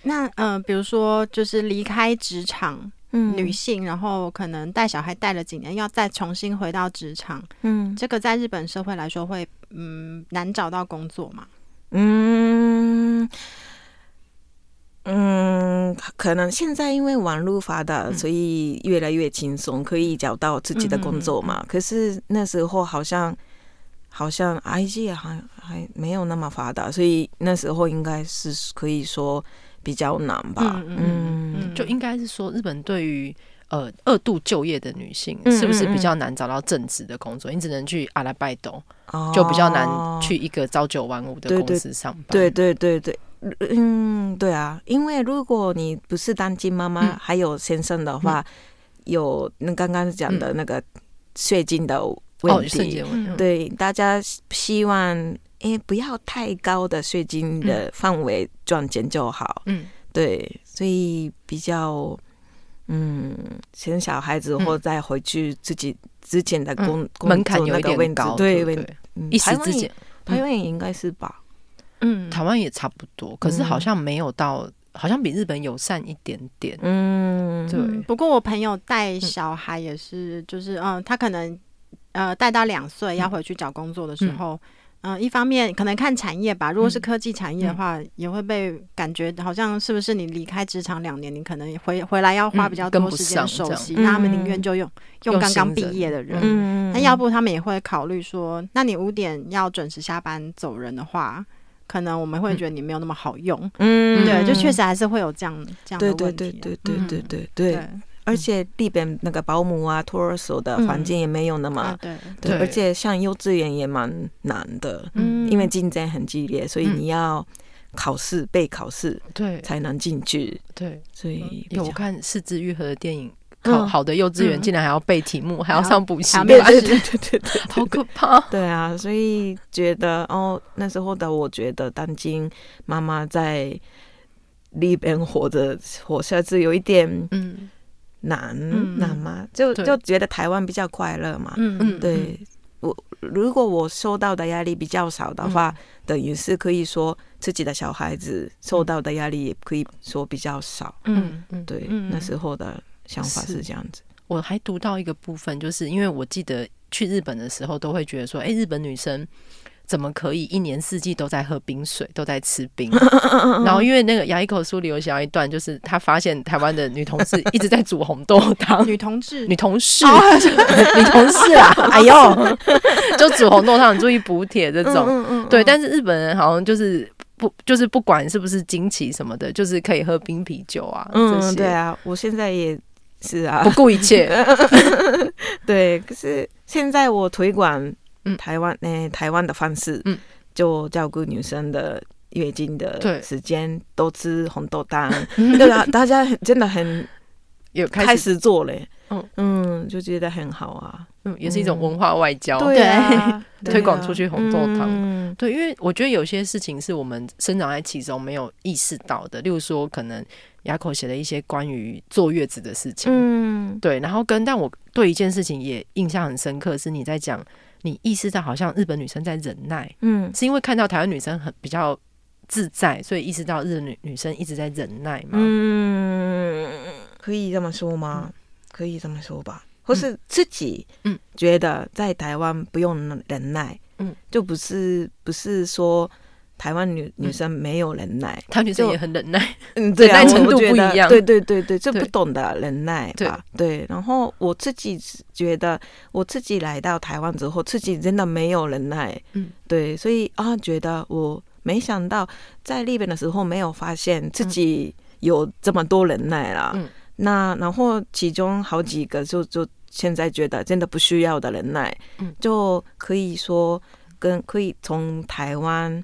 那呃，比如说就是离开职场，嗯，女性，然后可能带小孩带了几年，要再重新回到职场，嗯，这个在日本社会来说会嗯难找到工作嘛？嗯。嗯，可能现在因为网络发达，所以越来越轻松，可以找到自己的工作嘛。可是那时候好像好像 IG 还还没有那么发达，所以那时候应该是可以说比较难吧。嗯，就应该是说日本对于呃二度就业的女性，是不是比较难找到正职的工作？你只能去阿拉拜斗，就比较难去一个朝九晚五的公司上班。对对对对。嗯，对啊，因为如果你不是单亲妈妈，嗯、还有先生的话，嗯、有那刚刚讲的那个税金的问题，哦嗯、对大家希望诶不要太高的税金的范围赚钱就好。嗯，对，所以比较嗯生小孩子或再回去自己之前的工、嗯、门槛有一点高，对对，一时之间，台湾也应该是吧。嗯，台湾也差不多，可是好像没有到，嗯、好像比日本友善一点点。嗯，对。不过我朋友带小孩也是，就是嗯，他可能呃带到两岁要回去找工作的时候，嗯，嗯，一方面可能看产业吧，如果是科技产业的话，嗯、也会被感觉好像是不是你离开职场两年，你可能回回来要花比较多时间熟悉，那他们宁愿就用用刚刚毕业的人。嗯，那要不他们也会考虑说，那你五点要准时下班走人的话。可能我们会觉得你没有那么好用，嗯，对，就确实还是会有这样这样的问题。对对对对对对对。对。而且日本那个保姆啊、托儿所的环境也没有那么对。对，而且像幼稚园也蛮难的，嗯，因为竞争很激烈，所以你要考试备考试，对，才能进去。对，所以有我看四肢愈合的电影。好好的幼稚园竟然还要背题目，还要上补习班，对对对 对对，好可怕。对啊，所以觉得哦，那时候的我觉得当今妈妈在里边活着活下去有一点嗯难难吗，就就觉得台湾比较快乐嘛。嗯嗯，对我如果我受到的压力比较少的话，等于是可以说自己的小孩子受到的压力也可以说比较少。嗯嗯，对，那时候的。想法是这样子，我还读到一个部分，就是因为我记得去日本的时候，都会觉得说，哎、欸，日本女生怎么可以一年四季都在喝冰水，都在吃冰？然后因为那个牙医口书里有写一段，就是他发现台湾的女同事一直在煮红豆汤，女同志，女同事，女同事啊，哎呦，就煮红豆汤，注意补铁这种，对。但是日本人好像就是不，就是不管是不是惊奇什么的，就是可以喝冰啤酒啊。嗯，对啊，我现在也。是啊，不顾一切。对，可是现在我推广台湾，哎，台湾的方式，嗯，就照顾女生的月经的时间，都吃红豆汤。对啊，大家真的很有开始做嘞，嗯。嗯，就觉得很好啊，嗯，也是一种文化外交，对，推广出去红豆汤。对，因为我觉得有些事情是我们生长在其中没有意识到的，例如说可能。牙口写了一些关于坐月子的事情，嗯，对，然后跟但我对一件事情也印象很深刻，是你在讲，你意识到好像日本女生在忍耐，嗯，是因为看到台湾女生很比较自在，所以意识到日女女生一直在忍耐吗？嗯，可以这么说吗？嗯、可以这么说吧，或是自己嗯觉得在台湾不用忍耐，嗯，就不是不是说。台湾女女生没有忍耐，台湾女生也很忍耐，嗯，对啊，程度不一样，对对对对，这不懂得忍耐吧，对。然后我自己觉得，我自己来到台湾之后，自己真的没有忍耐，嗯，对，所以啊，觉得我没想到在那边的时候没有发现自己有这么多忍耐啦，嗯，那然后其中好几个就就现在觉得真的不需要的忍耐，嗯，就可以说跟可以从台湾。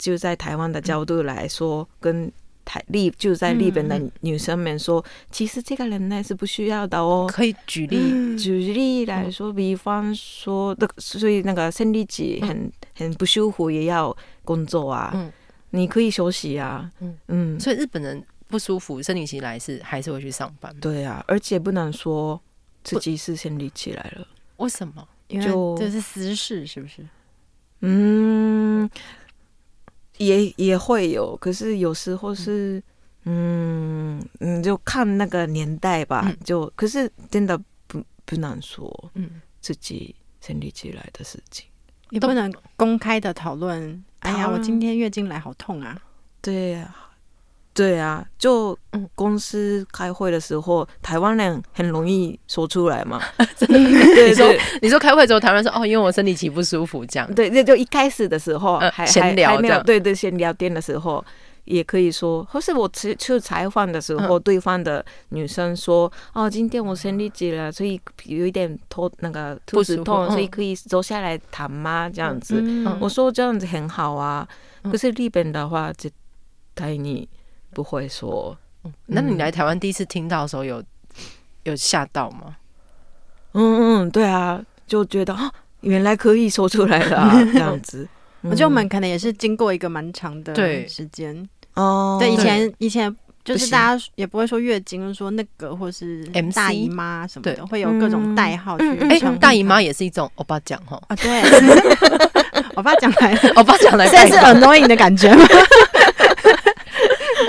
就在台湾的角度来说，跟台立就在日本的女生们说，其实这个人呢是不需要的哦。可以举例，举例来说，比方说，那所以那个生理期很很不舒服，也要工作啊。嗯，你可以休息啊。嗯嗯，所以日本人不舒服，生理期来是还是会去上班。对啊，而且不能说自己是生理期来了。为什么？因为这是私事，是不是？嗯，也也会有，可是有时候是，嗯嗯，就看那个年代吧。嗯、就可是真的不不能说，嗯，自己生理期来的事情，也不能公开的讨论。哎呀，我今天月经来好痛啊！对呀。对啊，就公司开会的时候，嗯、台湾人很容易说出来嘛。真的，你说你说开会之后，台湾人说哦，因为我身体起不舒服这样。对，那就一开始的时候还闲聊这样。对对，先聊天的时候也可以说，或是我去去采访的时候，嗯、对方的女生说哦，今天我生理期了，所以有一点头那个肚子痛，所以可以坐下来谈吗？这样子，嗯、我说这样子很好啊。可是日本的话就带你。不会说，那你来台湾第一次听到的时候有有吓到吗？嗯嗯，对啊，就觉得啊，原来可以说出来了 这样子。我觉得我们可能也是经过一个蛮长的时间。哦。对，以前以前就是大家也不会说月经，说那个或是大姨妈什么的，会有各种代号去。哎，大姨妈也是一种欧巴讲哈。啊，对，欧巴讲来，欧巴讲来，现在是 annoying 的感觉吗？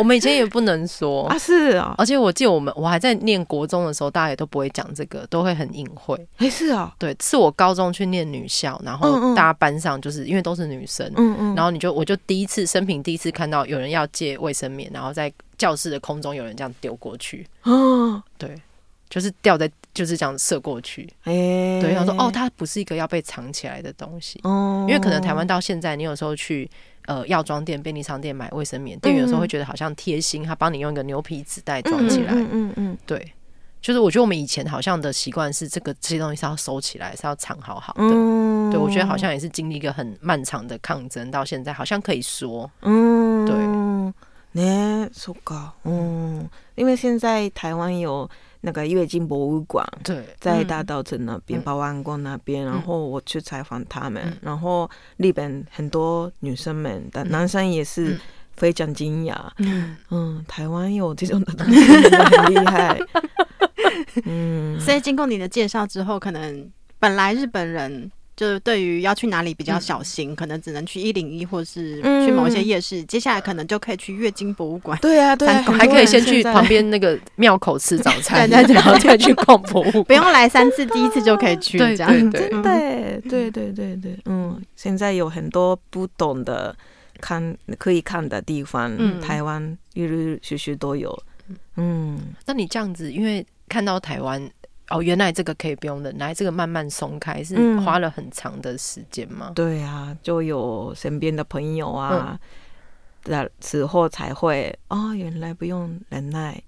我们以前也不能说。啊，是啊，而且我记得我们我还在念国中的时候，大家也都不会讲这个，都会很隐晦。哎、欸，是啊，对，是我高中去念女校，然后大家班上就是因为都是女生，嗯嗯，然后你就我就第一次生平第一次看到有人要借卫生棉，然后在教室的空中有人这样丢过去，哦，对，就是掉在就是这样射过去，哎、欸，对，然后说哦，它不是一个要被藏起来的东西，哦，因为可能台湾到现在，你有时候去。呃，药妆店、便利商店买卫生棉，店员有时候会觉得好像贴心，他帮你用一个牛皮纸袋装起来。嗯嗯嗯，对，就是我觉得我们以前好像的习惯是这个这些东西是要收起来，是要藏好好的。嗯，对，我觉得好像也是经历一个很漫长的抗争，到现在好像可以说，嗯，对，呢，说高，嗯，因为现在台湾有。那个月经博物馆，对，在大稻城那边、保安宫那边，然后我去采访他们，然后日本很多女生们，但男生也是非常惊讶，嗯。嗯，台湾有这种的东西很厉害，嗯，所以经过你的介绍之后，可能本来日本人。就是对于要去哪里比较小心，可能只能去一零一，或是去某一些夜市。接下来可能就可以去月经博物馆。对啊，对，还可以先去旁边那个庙口吃早餐，然后再去逛博物馆。不用来三次，第一次就可以去。这样对对对对对对，嗯，现在有很多不懂的看可以看的地方，台湾陆陆续续都有。嗯，那你这样子，因为看到台湾。哦，原来这个可以不用忍耐，这个慢慢松开是花了很长的时间吗？嗯？对啊，就有身边的朋友啊的时候才会哦，原来不用忍耐。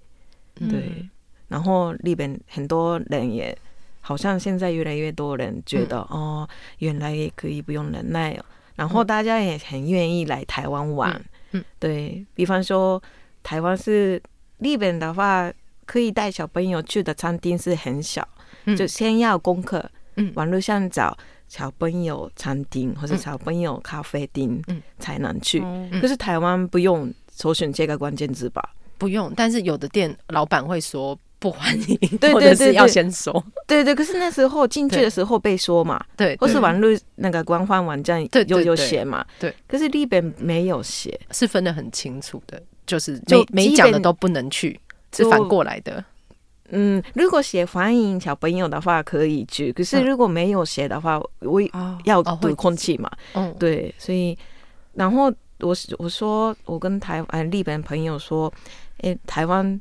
对，嗯、然后日本很多人也好像现在越来越多人觉得、嗯、哦，原来也可以不用忍耐，然后大家也很愿意来台湾玩。嗯，嗯对，比方说台湾是日本的话。可以带小朋友去的餐厅是很小，嗯、就先要功课，嗯，网络上找小朋友餐厅或者小朋友咖啡厅，嗯，才能去。嗯、可是台湾不用首选这个关键字吧？不用，但是有的店老板会说不欢迎，对对 对，是要先说，对对。可是那时候进去的时候被说嘛，对，或是网络那个官方网站有有写嘛，对。可是日本没有写，是分的很清楚的，就是每每讲的都不能去。是反过来的，嗯，如果写欢迎小朋友的话可以去，可是如果没有写的话，我要读空气嘛，嗯，对，所以，然后我我说我跟台湾日本朋友说，诶，台湾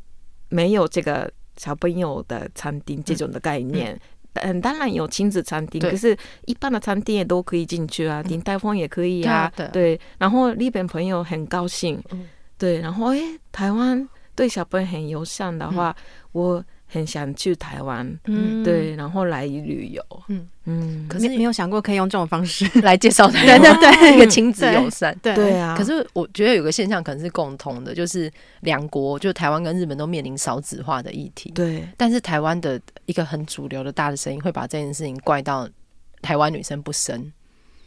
没有这个小朋友的餐厅这种的概念，嗯，当然有亲子餐厅，可是一般的餐厅也都可以进去啊，鼎泰丰也可以啊，对，然后日本朋友很高兴，对，然后哎，台湾。对小朋友很友善的话，嗯、我很想去台湾，嗯，对，然后来旅游，嗯。嗯。可是没有想过可以用这种方式 来介绍台湾，对对对，一个亲子友善，对。对啊。可是我觉得有个现象可能是共同的，就是两国，就台湾跟日本都面临少子化的议题，对。但是台湾的一个很主流的大的声音会把这件事情怪到台湾女生不生，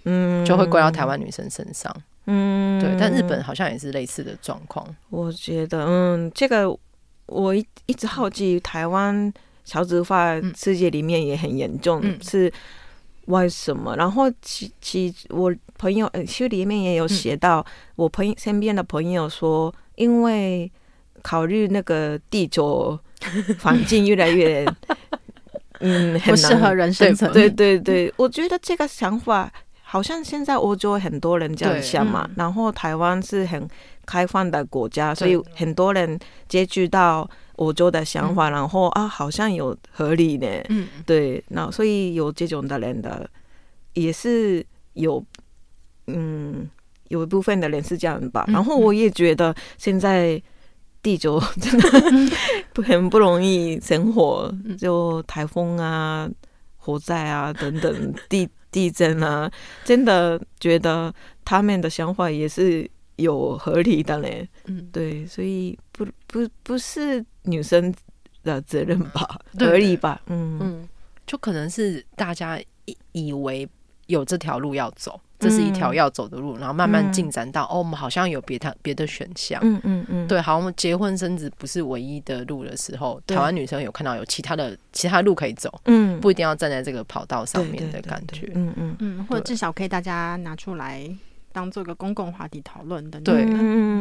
嗯，就会怪到台湾女生身上。嗯，对，但日本好像也是类似的状况。我觉得，嗯，这个我一一直好奇台湾少子化世界里面也很严重，嗯、是为什么？然后其其我朋友呃书里面也有写到，嗯、我朋友身边的朋友说，因为考虑那个地球环境越来越 嗯很不适合人生存，对对对，我觉得这个想法好像现在欧洲很多人这样想嘛，嗯、然后台湾是很开放的国家，所以很多人接触到。欧洲的想法，然后啊，好像有合理呢。嗯，对，那所以有这种的人的，也是有，嗯，有一部分的人是这样吧。然后我也觉得现在地球真的 很不容易生活，就台风啊、火灾啊等等地地震啊，真的觉得他们的想法也是。有合理的嘞，嗯，对，所以不不不是女生的责任吧，合理吧，嗯。嗯，就可能是大家以以为有这条路要走，这是一条要走的路，然后慢慢进展到、嗯、哦，我们好像有别的别的选项，嗯嗯嗯，对，好像结婚生子不是唯一的路的时候，台湾女生有看到有其他的其他路可以走，嗯，不一定要站在这个跑道上面的感觉，嗯嗯嗯，或者至少可以大家拿出来。当做一个公共话题讨论的，对。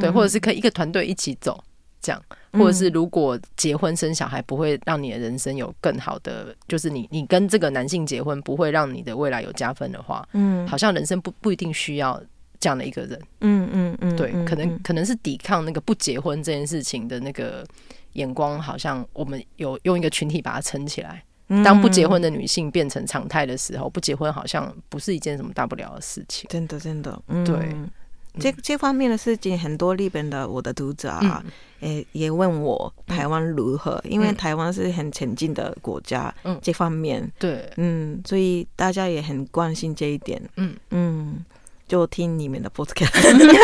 对，或者是可以一个团队一起走，这样，或者是如果结婚生小孩不会让你的人生有更好的，就是你你跟这个男性结婚不会让你的未来有加分的话，嗯，好像人生不不一定需要这样的一个人，嗯嗯嗯，对，可能可能是抵抗那个不结婚这件事情的那个眼光，好像我们有用一个群体把它撑起来。当不结婚的女性变成常态的时候，不结婚好像不是一件什么大不了的事情。真的，真的，嗯、对，这这方面的事情，很多日本的我的读者啊，嗯、也也问我台湾如何，嗯、因为台湾是很前进的国家，嗯，这方面，对，嗯，所以大家也很关心这一点，嗯。嗯，就听你们的 podcast，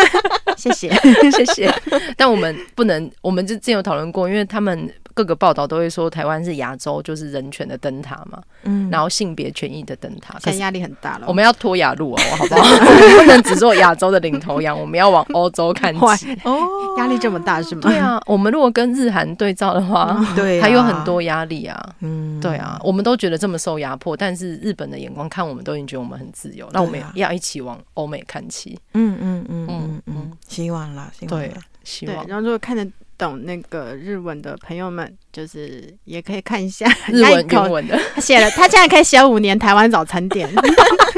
谢谢 谢谢。但我们不能，我们就之前有讨论过，因为他们。各个报道都会说台湾是亚洲就是人权的灯塔嘛，嗯，然后性别权益的灯塔，现在压力很大了。我们要脱亚路哦，好不好？不能只做亚洲的领头羊，我们要往欧洲看齐。哦，压力这么大是吗？对啊，我们如果跟日韩对照的话，对，还有很多压力啊。嗯，对啊，我们都觉得这么受压迫，但是日本的眼光看我们，都已经觉得我们很自由。那我们要一起往欧美看齐。嗯嗯嗯嗯嗯，希望啦，希望对，希望。然后如果看得。懂那个日文的朋友们，就是也可以看一下日文原文的。他写了，他现在可以写五年台湾早餐店。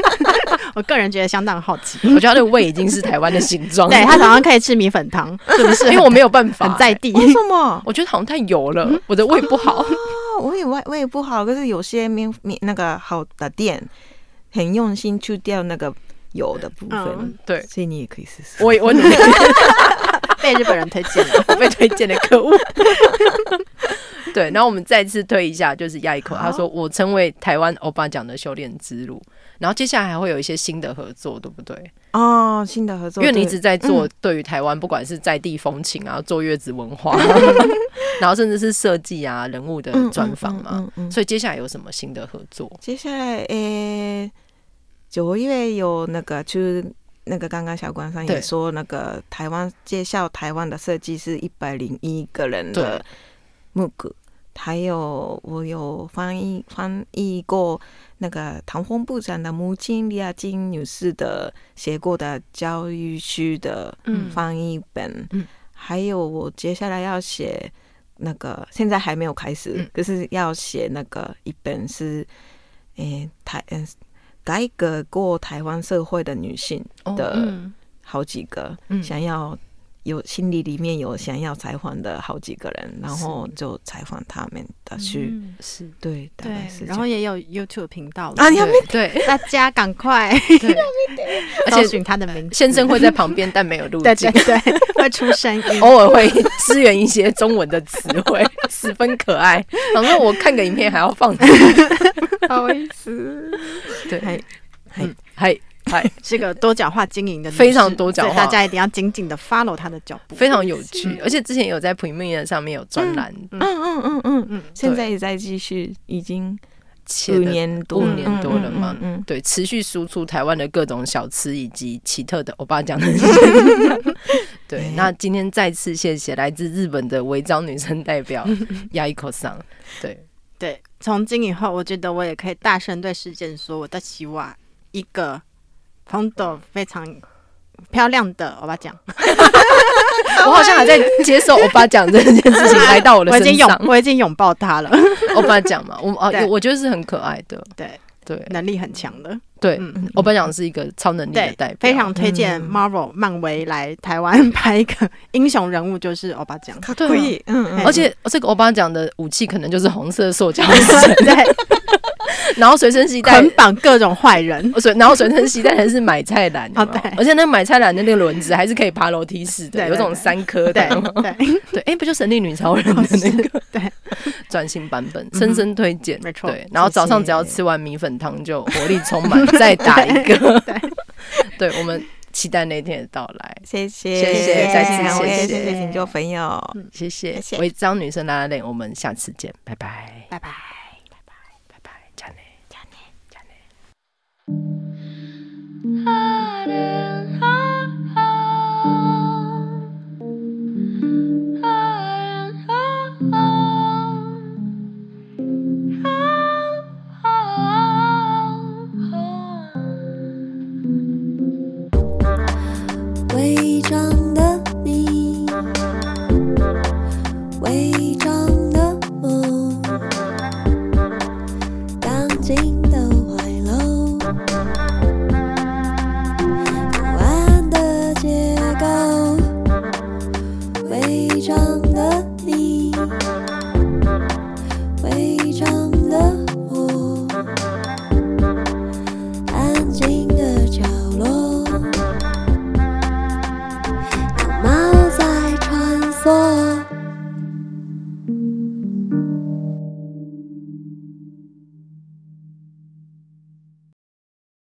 我个人觉得相当好奇。我觉得他的胃已经是台湾的形状。对，他早上可以吃米粉汤，是不是？因为我没有办法，很在地。为什么？我觉得好像太油了，我的胃不好。我也胃胃不好，可是有些面面那个好的店很用心去掉那个油的部分。对，所以你也可以试试。我我。被日本人推荐了，我被推荐的可恶。对，然后我们再次推一下，就是亚一口，他说我成为台湾欧巴讲的修炼之路。然后接下来还会有一些新的合作，对不对？哦，新的合作，因为你一直在做对于台湾，不管是在地风情啊，坐月子文化，然后甚至是设计啊，人物的专访嘛。所以接下来有什么新的合作？接下来，诶，九月有那个就。那个刚刚小关上也说，那个台湾介绍台湾的设计是一百零一个人的 MOOC，还有我有翻译翻译过那个唐风部长的母亲李亚金女士的写过的教育区的翻译本，嗯、还有我接下来要写那个现在还没有开始，可、嗯、是要写那个一本是诶台嗯。改革过台湾社会的女性的好几个，想要有心里里面有想要采访的好几个人，然后就采访他们的去，嗯、是。对，大概是，然后也有 YouTube 频道啊，你还没对，大家赶快，对，而且寻他的名字，先生会在旁边，但没有录 对对对，会出声音，偶尔会支援一些中文的词汇，十分可爱。反正我看个影片还要放。不好意思，对，还还还 还是个多角化经营的，非常多角化，大家一定要紧紧的 follow 他的脚步，非常有趣。而且之前有在 Premium 上面有专栏，嗯嗯嗯嗯嗯，现在也在继续，已经五年多五年多了嘛，嗯，对，持续输出台湾的各种小吃以及奇特的欧巴讲的，对。那今天再次谢谢来自日本的违章女生代表亚一口桑，对。对，从今以后，我觉得我也可以大声对世界说，我的希望一个风度非常漂亮的欧巴讲。我好像还在接受欧巴讲这件事情来到我的身上，我已经拥我已经拥抱他了。欧巴讲嘛，我啊，我觉得是很可爱的，对对，能力很强的。对，欧巴讲是一个超能力的代表，非常推荐 Marvel 漫威来台湾 拍一个英雄人物，就是欧巴讲，可以，嗯嗯，而且这个欧巴讲的武器可能就是红色塑胶绳，对，然后随身携带捆绑各种坏人，随然后随身携带的是买菜篮，对，而且那个买菜篮的那个轮子还是可以爬楼梯式的，有种三颗的，对对，哎，不就神力女超人的那个对。转型版本，深深推荐，没错，对，然后早上只要吃完米粉汤就活力充满。再打一个，对，对，我们期待那天的到来。谢谢，谢谢，再次谢谢，谢谢新旧朋友，谢谢，我一张女生拉拉链，我们下次见，拜拜，拜拜，拜拜，拜拜，加内，加内，加内。